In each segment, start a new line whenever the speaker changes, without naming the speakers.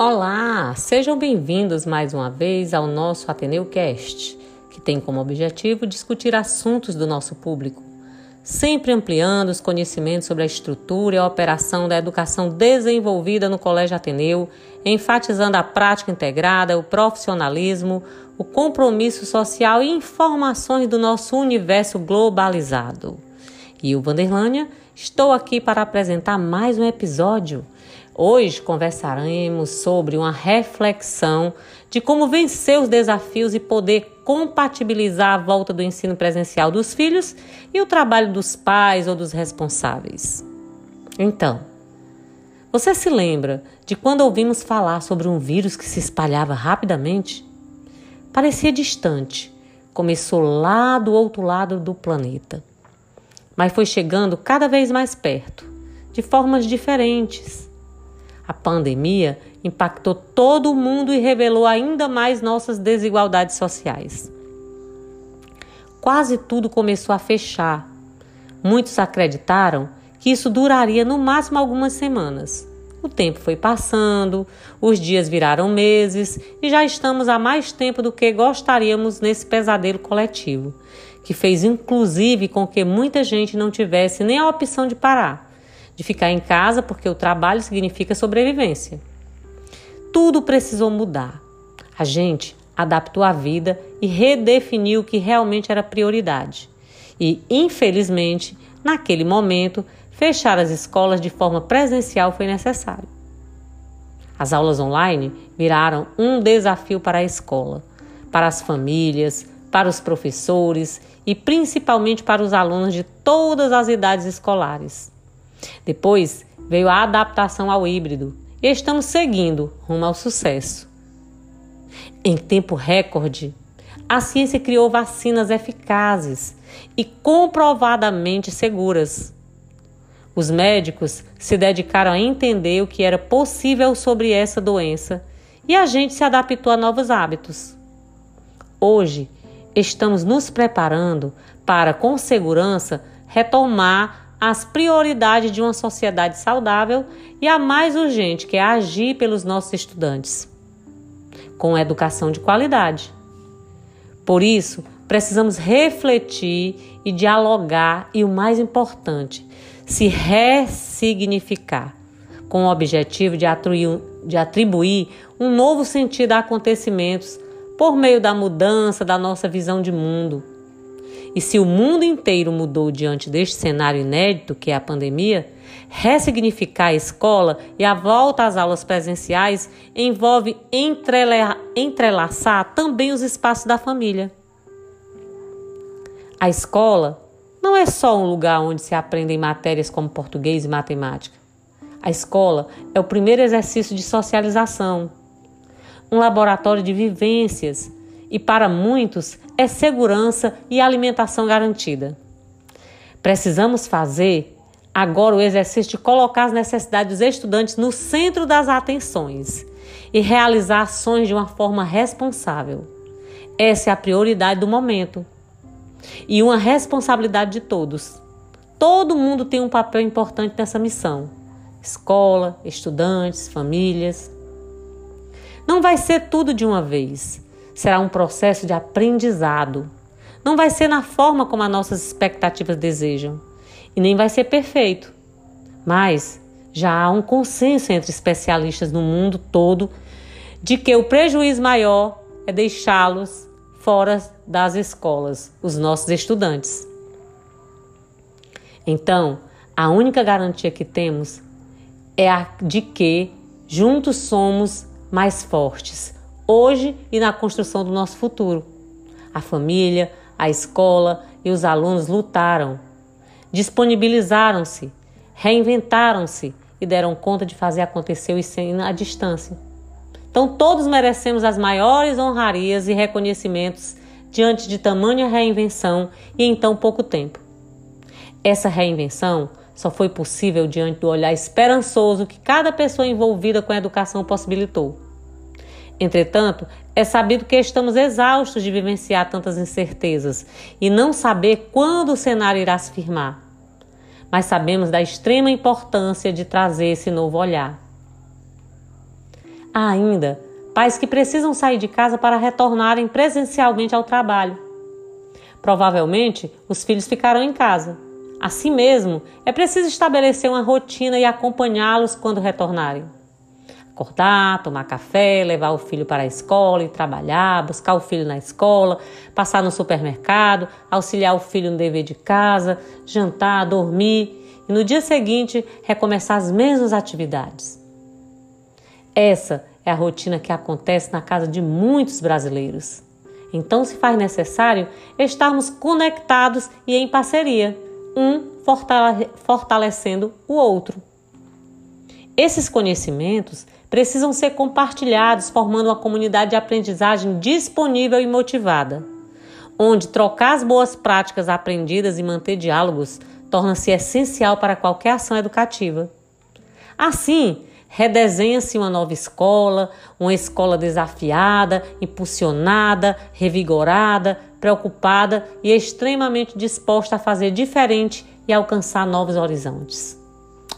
Olá, sejam bem-vindos mais uma vez ao nosso Ateneu Cast, que tem como objetivo discutir assuntos do nosso público, sempre ampliando os conhecimentos sobre a estrutura e a operação da educação desenvolvida no Colégio Ateneu, enfatizando a prática integrada, o profissionalismo, o compromisso social e informações do nosso universo globalizado. E o Vanderlânia, estou aqui para apresentar mais um episódio Hoje conversaremos sobre uma reflexão de como vencer os desafios e poder compatibilizar a volta do ensino presencial dos filhos e o trabalho dos pais ou dos responsáveis. Então, você se lembra de quando ouvimos falar sobre um vírus que se espalhava rapidamente? Parecia distante, começou lá do outro lado do planeta, mas foi chegando cada vez mais perto, de formas diferentes a pandemia impactou todo o mundo e revelou ainda mais nossas desigualdades sociais. Quase tudo começou a fechar. Muitos acreditaram que isso duraria no máximo algumas semanas. O tempo foi passando, os dias viraram meses e já estamos há mais tempo do que gostaríamos nesse pesadelo coletivo, que fez inclusive com que muita gente não tivesse nem a opção de parar de ficar em casa porque o trabalho significa sobrevivência. Tudo precisou mudar. A gente adaptou a vida e redefiniu o que realmente era prioridade. E, infelizmente, naquele momento, fechar as escolas de forma presencial foi necessário. As aulas online viraram um desafio para a escola, para as famílias, para os professores e principalmente para os alunos de todas as idades escolares. Depois veio a adaptação ao híbrido e estamos seguindo rumo ao sucesso. Em tempo recorde, a ciência criou vacinas eficazes e comprovadamente seguras. Os médicos se dedicaram a entender o que era possível sobre essa doença e a gente se adaptou a novos hábitos. Hoje, estamos nos preparando para, com segurança, retomar as prioridades de uma sociedade saudável e a mais urgente, que é agir pelos nossos estudantes, com educação de qualidade. Por isso, precisamos refletir e dialogar e, o mais importante, se ressignificar, com o objetivo de atribuir, de atribuir um novo sentido a acontecimentos por meio da mudança da nossa visão de mundo e se o mundo inteiro mudou diante deste cenário inédito que é a pandemia, ressignificar a escola e a volta às aulas presenciais envolve entrelaçar também os espaços da família. A escola não é só um lugar onde se aprendem matérias como português e matemática. A escola é o primeiro exercício de socialização, um laboratório de vivências e para muitos é segurança e alimentação garantida. Precisamos fazer agora o exercício de colocar as necessidades dos estudantes no centro das atenções e realizar ações de uma forma responsável. Essa é a prioridade do momento e uma responsabilidade de todos. Todo mundo tem um papel importante nessa missão: escola, estudantes, famílias. Não vai ser tudo de uma vez será um processo de aprendizado. Não vai ser na forma como as nossas expectativas desejam e nem vai ser perfeito. Mas já há um consenso entre especialistas no mundo todo de que o prejuízo maior é deixá-los fora das escolas, os nossos estudantes. Então, a única garantia que temos é a de que juntos somos mais fortes, hoje e na construção do nosso futuro. A família, a escola e os alunos lutaram, disponibilizaram-se, reinventaram-se e deram conta de fazer acontecer o ensino à distância. Então, todos merecemos as maiores honrarias e reconhecimentos diante de tamanha reinvenção e em tão pouco tempo. Essa reinvenção só foi possível diante do olhar esperançoso que cada pessoa envolvida com a educação possibilitou. Entretanto, é sabido que estamos exaustos de vivenciar tantas incertezas e não saber quando o cenário irá se firmar. Mas sabemos da extrema importância de trazer esse novo olhar. Há ainda pais que precisam sair de casa para retornarem presencialmente ao trabalho. Provavelmente, os filhos ficarão em casa. Assim mesmo, é preciso estabelecer uma rotina e acompanhá-los quando retornarem. Acordar, tomar café, levar o filho para a escola e trabalhar, buscar o filho na escola, passar no supermercado, auxiliar o filho no dever de casa, jantar, dormir e no dia seguinte recomeçar as mesmas atividades. Essa é a rotina que acontece na casa de muitos brasileiros. Então se faz necessário estarmos conectados e em parceria, um fortalecendo o outro. Esses conhecimentos precisam ser compartilhados, formando uma comunidade de aprendizagem disponível e motivada, onde trocar as boas práticas aprendidas e manter diálogos torna-se essencial para qualquer ação educativa. Assim, Redesenha-se uma nova escola, uma escola desafiada, impulsionada, revigorada, preocupada e extremamente disposta a fazer diferente e alcançar novos horizontes.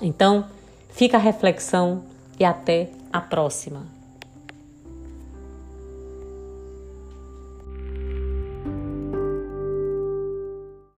Então, fica a reflexão e até a próxima.